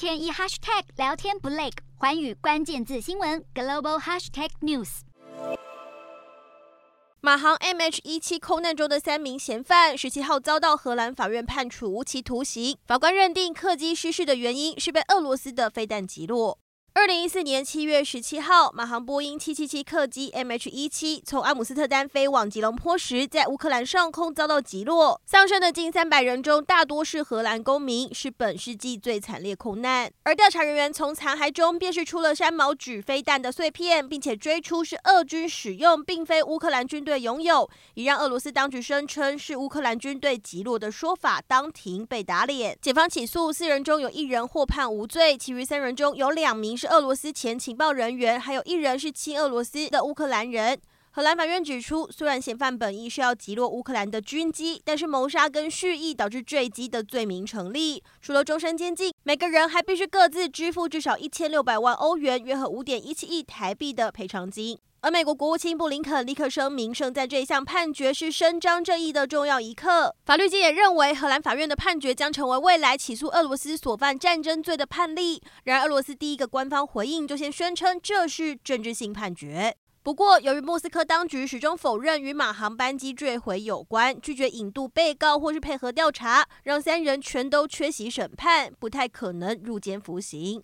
天一 hashtag 聊天不累，环宇关键字新闻 global hashtag news。马航 MH 一七空难中的三名嫌犯，十七号遭到荷兰法院判处无期徒刑。法官认定客机失事的原因是被俄罗斯的飞弹击落。二零一四年七月十七号，马航波音七七七客机 MH17 从阿姆斯特丹飞往吉隆坡时，在乌克兰上空遭到击落，丧生的近三百人中，大多是荷兰公民，是本世纪最惨烈空难。而调查人员从残骸中辨识出了山毛櫸飞弹的碎片，并且追出是俄军使用，并非乌克兰军队拥有，也让俄罗斯当局声称是乌克兰军队击落的说法当庭被打脸。检方起诉四人中有一人获判无罪，其余三人中有两名。是俄罗斯前情报人员，还有一人是亲俄罗斯的乌克兰人。荷兰法院指出，虽然嫌犯本意是要击落乌克兰的军机，但是谋杀跟蓄意导致坠机的罪名成立，除了终身监禁，每个人还必须各自支付至少一千六百万欧元（约合五点一七亿台币）的赔偿金。而美国国务卿布林肯立刻声明，称在这一项判决是伸张正义的重要一刻。法律界也认为，荷兰法院的判决将成为未来起诉俄罗斯所犯战争罪的判例。然而，俄罗斯第一个官方回应就先宣称这是政治性判决。不过，由于莫斯科当局始终否认与马航班机坠毁有关，拒绝引渡被告或是配合调查，让三人全都缺席审判，不太可能入监服刑。